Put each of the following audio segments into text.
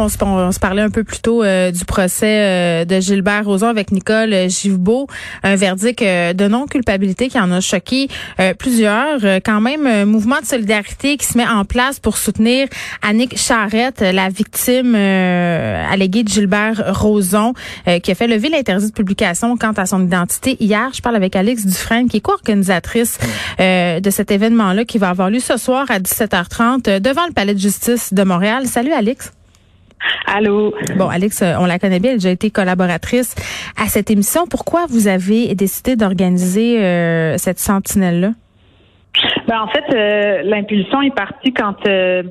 On se, parlait un peu plus tôt euh, du procès euh, de Gilbert Rozon avec Nicole Givbeau, un verdict euh, de non-culpabilité qui en a choqué plusieurs. quand même, un mouvement de solidarité qui se met en place pour soutenir Annick Charrette, la victime alléguée de Gilbert Rozon, qui a fait lever l'interdit de publication quant à son identité. Hier, je parle avec Alex Dufresne, qui est co-organisatrice de cet événement-là qui va avoir lieu ce soir à 17h30 devant le Palais de justice de Montréal. Salut Alex. Allô? Bon, Alex, euh, on la connaît bien, elle a déjà été collaboratrice à cette émission. Pourquoi vous avez décidé d'organiser euh, cette sentinelle-là? Ben, en fait, euh, l'impulsion est partie quand euh,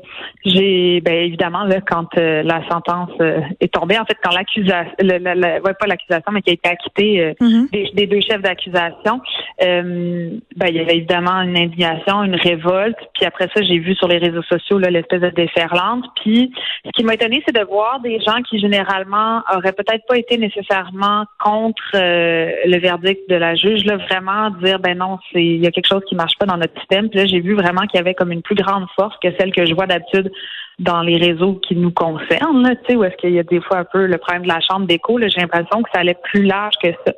j'ai, ben évidemment là, quand euh, la sentence est tombée. En fait, quand l'accusation, ouais, pas l'accusation, mais qui a été acquittée mm-hmm. des, deux chefs d'accusation, ben il y avait évidemment une indignation, une révolte. Puis après ça, j'ai vu sur les réseaux sociaux l'espèce de déferlante. Puis ce qui m'a étonné, c'est de voir des gens qui généralement auraient peut-être pas été nécessairement contre le verdict de la juge, là, vraiment dire ben non, c'est il y a quelque chose qui marche pas dans notre système puis là, j'ai vu vraiment qu'il y avait comme une plus grande force que celle que je vois d'habitude dans les réseaux qui nous concernent, tu sais, où est-ce qu'il y a des fois un peu le problème de la chambre d'écho. J'ai l'impression que ça allait plus large que ça.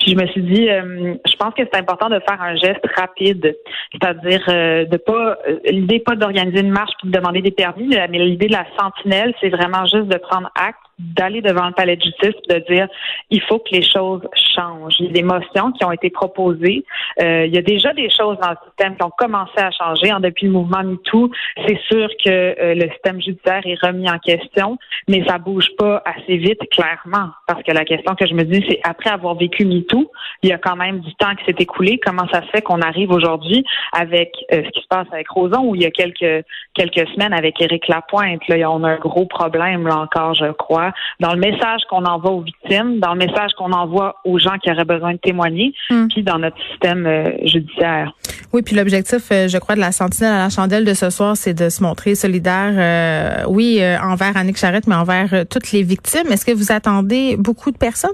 Puis je me suis dit, euh, je pense que c'est important de faire un geste rapide, c'est-à-dire euh, de pas euh, l'idée pas d'organiser une marche puis de demander des permis, mais l'idée de la sentinelle, c'est vraiment juste de prendre acte d'aller devant le palais de justice de dire il faut que les choses changent. Il y a des motions qui ont été proposées. Euh, il y a déjà des choses dans le système qui ont commencé à changer. En, depuis le mouvement MeToo, c'est sûr que euh, le système judiciaire est remis en question, mais ça bouge pas assez vite, clairement. Parce que la question que je me dis, c'est après avoir vécu MeToo, il y a quand même du temps qui s'est écoulé. Comment ça se fait qu'on arrive aujourd'hui avec euh, ce qui se passe avec Roson, où il y a quelques quelques semaines avec Éric Lapointe, là, on a un gros problème là encore, je crois dans le message qu'on envoie aux victimes, dans le message qu'on envoie aux gens qui auraient besoin de témoigner, hmm. puis dans notre système euh, judiciaire. Oui, puis l'objectif, euh, je crois, de la Sentinelle à la chandelle de ce soir, c'est de se montrer solidaire, euh, oui, envers Annick Charrette, mais envers toutes les victimes. Est-ce que vous attendez beaucoup de personnes?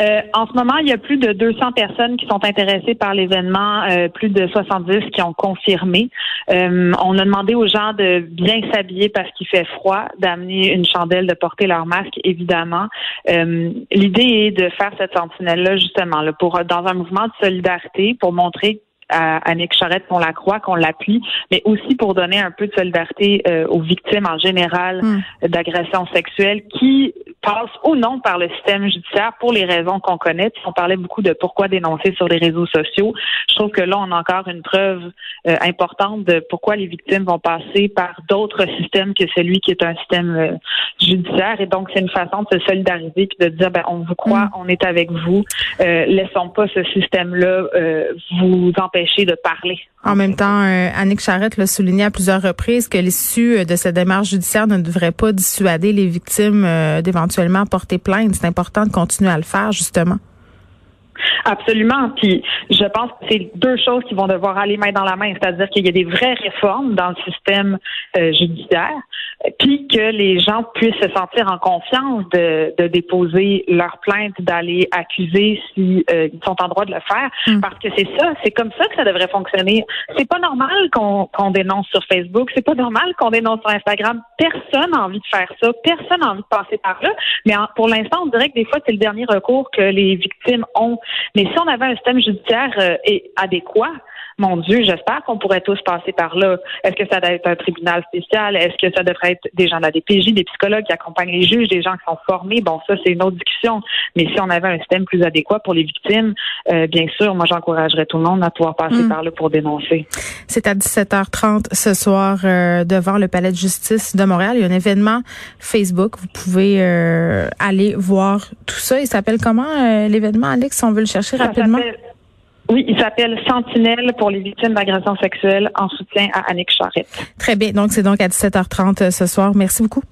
Euh, en ce moment, il y a plus de 200 personnes qui sont intéressées par l'événement, euh, plus de 70 qui ont confirmé. Euh, on a demandé aux gens de bien s'habiller parce qu'il fait froid, d'amener une chandelle, de porter leur masque, évidemment. L'idée est de faire cette sentinelle-là justement là, pour dans un mouvement de solidarité pour montrer à Annick Charette qu'on la croit, qu'on l'appuie, mais aussi pour donner un peu de solidarité aux victimes en général hmm. d'agressions sexuelles qui passe ou non par le système judiciaire pour les raisons qu'on connaît. on parlait beaucoup de pourquoi dénoncer sur les réseaux sociaux. Je trouve que là, on a encore une preuve euh, importante de pourquoi les victimes vont passer par d'autres systèmes que celui qui est un système euh, judiciaire. Et donc, c'est une façon de se solidariser puis de dire, ben, on vous croit, mm. on est avec vous. Euh, laissons pas ce système-là vous empêcher de parler. En même temps, Annick Charrette l'a souligné à plusieurs reprises que l'issue de cette démarche judiciaire ne devrait pas dissuader les victimes d'éventuellement porter plainte. C'est important de continuer à le faire, justement. Absolument. Puis je pense que c'est deux choses qui vont devoir aller main dans la main, c'est-à-dire qu'il y a des vraies réformes dans le système euh, judiciaire, puis que les gens puissent se sentir en confiance de, de déposer leur plainte, d'aller accuser s'ils euh, sont en droit de le faire, mm. parce que c'est ça, c'est comme ça que ça devrait fonctionner. C'est pas normal qu'on dénonce sur Facebook, c'est pas normal qu'on dénonce sur Instagram. Personne n'a envie de faire ça, personne n'a envie de passer par là. Mais pour l'instant, on dirait que des fois c'est le dernier recours que les victimes ont. Mais si on avait un système judiciaire euh, adéquat, mon Dieu, j'espère qu'on pourrait tous passer par là. Est-ce que ça doit être un tribunal spécial? Est-ce que ça devrait être des gens de la DPJ, des psychologues qui accompagnent les juges, des gens qui sont formés? Bon, ça, c'est une autre discussion. Mais si on avait un système plus adéquat pour les victimes, euh, bien sûr, moi, j'encouragerais tout le monde à pouvoir passer hmm. par là pour dénoncer. C'est à 17h30 ce soir euh, devant le Palais de justice de Montréal. Il y a un événement Facebook. Vous pouvez euh, aller voir tout ça. Il s'appelle comment l'événement, Alex, on veut le chercher rapidement? Oui, il s'appelle Sentinelle pour les victimes d'agressions sexuelles en soutien à Annick Charrette. Très bien. Donc, c'est donc à 17h30 ce soir. Merci beaucoup.